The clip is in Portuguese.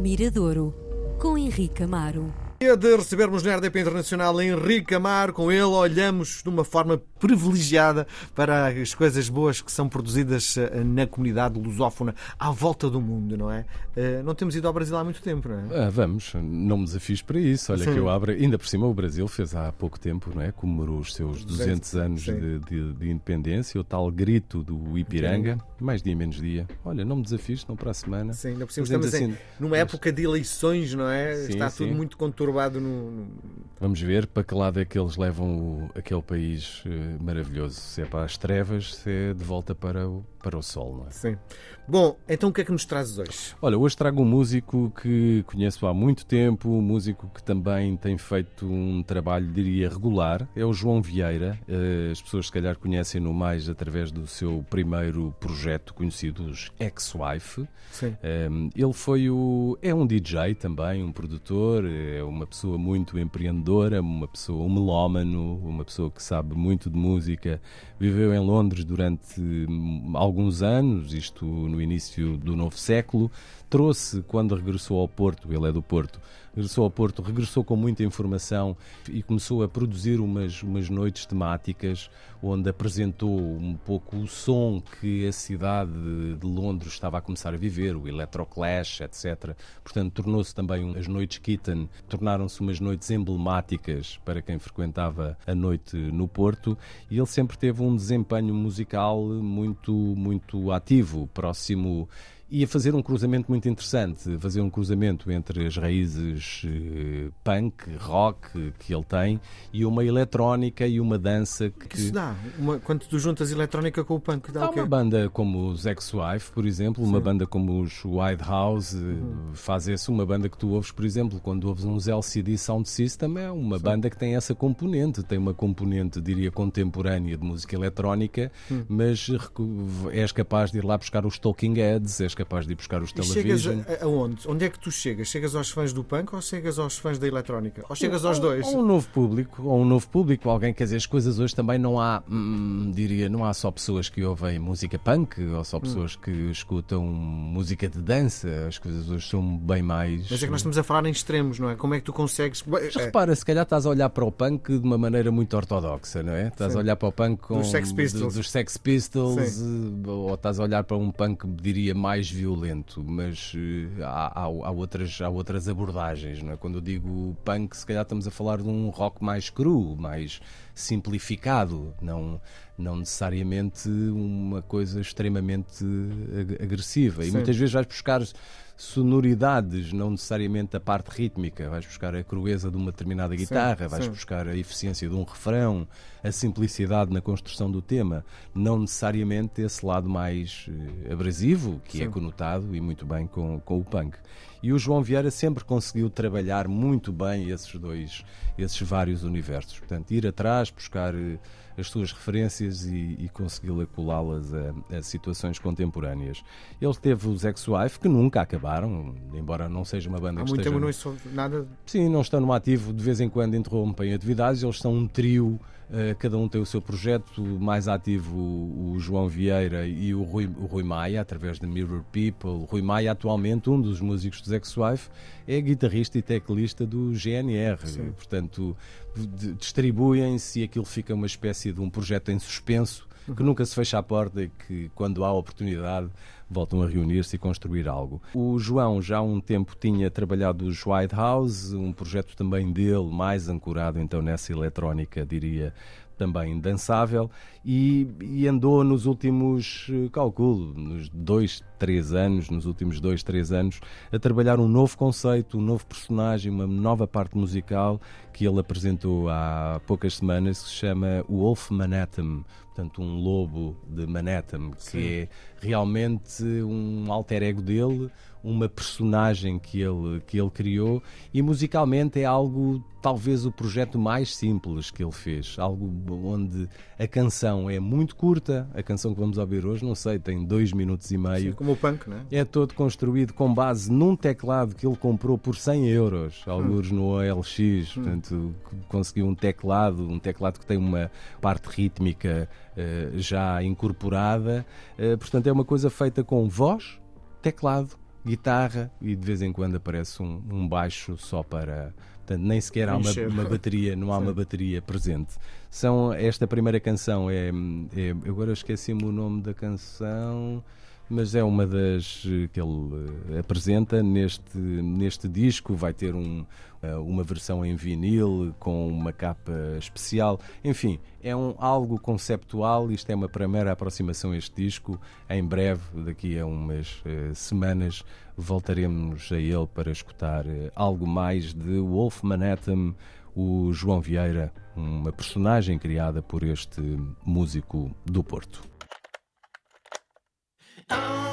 Miradouro, com Henrique Amaro. Dia de recebermos na RDP Internacional Henrique Amar. Com ele olhamos de uma forma privilegiada para as coisas boas que são produzidas eh, na comunidade lusófona à volta do mundo, não é? Eh, não temos ido ao Brasil há muito tempo, não é? Ah, vamos, não me desafies para isso. Olha Sim. que eu abro. Ainda por cima, o Brasil fez há pouco tempo, não é? Comemorou os seus 200 anos Sim. de, de- de independência, o tal grito do Ipiranga. Mais dia, menos dia. Olha, não me desafies, não para a semana. Sim, ainda por cima estamos em- assim, numa mas- época de eleições, não é? Sim, Está sim. tudo muito conturbado no. no- Vamos ver para que lado é que eles levam o- aquele país eh, maravilhoso. Se é para as trevas, se é de volta para o, para o sol, não é? Sim. Bom, então o que é que nos trazes hoje? Olha, hoje trago um músico que conheço há muito tempo, um músico que também tem feito um trabalho, diria, regular. É o João Vieira. Eh, As pessoas, se calhar, conhecem-no mais através do seu primeiro projeto conhecido, os Ex-Wife. Sim. Um, ele foi o. É um DJ também, um produtor, é uma pessoa muito empreendedora, uma pessoa, um melómano, uma pessoa que sabe muito de música. Viveu em Londres durante hum, alguns anos, isto no início do novo século. Trouxe, quando regressou ao Porto, ele é do Porto, regressou ao Porto, regressou com muita informação e começou a produzir umas, umas noites temáticas onde apresentou um pouco o som que a cidade de Londres estava a começar a viver, o Electroclash, etc. Portanto, tornou-se também um- as noites Kitten, tornaram-se umas noites emblemáticas para quem frequentava a noite no Porto e ele sempre teve um desempenho musical muito, muito ativo, próximo e a fazer um cruzamento muito interessante, fazer um cruzamento entre as raízes eh, punk, rock que ele tem e uma eletrónica e uma dança que que isso dá? Uma- quando tu juntas eletrónica com o punk, dá Há o quê? uma banda como os Ex-Wife, por exemplo, uma banda como os White House, eh, faz isso. Uma banda que tu ouves, por exemplo, quando ouves uns LCD Sound System, é uma banda que tem essa componente. Tem uma componente, diria, contemporânea de música eletrónica, mas recu- és capaz de ir lá buscar os Talking Heads, és capaz de ir buscar os E chegas a, aonde? Onde é que tu chegas? Chegas aos fãs do punk ou chegas aos fãs da eletrónica? Ou chegas aos dois? Ou um novo público, ou um novo público, alguém quer dizer, as coisas hoje também não há, hum, diria, não há só pessoas que ouvem música punk, ou só pessoas que escutam música de dança, as coisas hoje são bem mais. Mas é que nós estamos a falar em extremos, não é? Como é que tu consegues. Mas É, repara, se calhar estás a olhar para o punk de uma maneira muito ortodoxa, não é? Estás a olhar para o punk com, Dos Sex Pistols. do- dos Sex Pistols, eh, ou estás a olhar para um punk, diria, mais violento, mas eh, há, há- há outras, há outras abordagens, não é? Quando eu digo punk, se calhar estamos a falar de um rock mais cru, mais simplificado, não, não necessariamente uma coisa extremamente ag- agressiva. E Sim. muitas vezes vais buscar sonoridades, não necessariamente a parte rítmica. Vais buscar a crueza de uma determinada guitarra, vais sim. buscar a eficiência de um refrão, a simplicidade na construção do tema, não necessariamente esse lado mais eh, abrasivo, que é Sim. conotado e muito bem com, com o punk. E o João Vieira sempre conseguiu trabalhar muito bem esses dois, esses vários universos. Portanto, ir atrás, buscar eh, as suas referências e, e consegui colá-las a, a situações contemporâneas. Ele teve os Ex-Wife, que nunca acabaram, embora não seja uma banda há que muito esteja... tempo não ouço nada. Sim, não estão no ativo, de vez em quando interrompem atividades, eles são um trio, cada um tem o seu projeto, mais ativo o, João Vieira e o Rui, o Rui Maia, através de Mirror People. O Rui Maia, atualmente, um dos músicos dos Ex-Wife, é guitarrista e teclista do GNR, Sim. portanto, distribuem-se e aquilo fica uma espécie de um projeto em suspenso, que nunca se fecha a porta e que, quando há oportunidade, voltam a reunir-se e construir algo. O João já há um tempo tinha trabalhado os White House, um projeto também dele, mais ancorado então nessa eletrónica, diria, também dançável, e, e andou nos últimos, eh, calculo, nos dois, três anos, nos últimos dois, três anos, a trabalhar um novo conceito, um novo personagem, uma nova parte musical que ele apresentou há poucas semanas, que se chama o Wolf Manhattan, portanto um lobo de Manhattan, que Sim. é realmente um alter ego dele, uma personagem que ele, que ele criou e musicalmente é algo, talvez o projeto mais simples que ele fez. Algo onde a canção é muito curta, a canção que vamos ouvir hoje, não sei, tem dois minutos e meio. Sim, como o punk, não é? É todo construído com base num teclado que ele comprou por 100 euros, alguns no OLX. Portanto, conseguiu um teclado, um teclado que tem uma parte rítmica eh, já incorporada. Eh, portanto, é uma coisa feita com voz, teclado guitarra e de vez em quando aparece um, um baixo só para. Portanto, nem sequer há uma, uma bateria, não há Sim. uma bateria presente. São, esta primeira canção é, é agora esqueci-me o nome da canção mas é uma das que ele eh, apresenta neste, neste disco. Vai ter um, eh, uma versão em vinil com uma capa especial. Enfim, é um, algo conceptual. Isto é uma primeira aproximação a este disco. Em breve, daqui a umas semanas, voltaremos a ele para escutar algo mais de Wolf Manhattan, o João Vieira, uma personagem criada por este músico do Porto. Oh.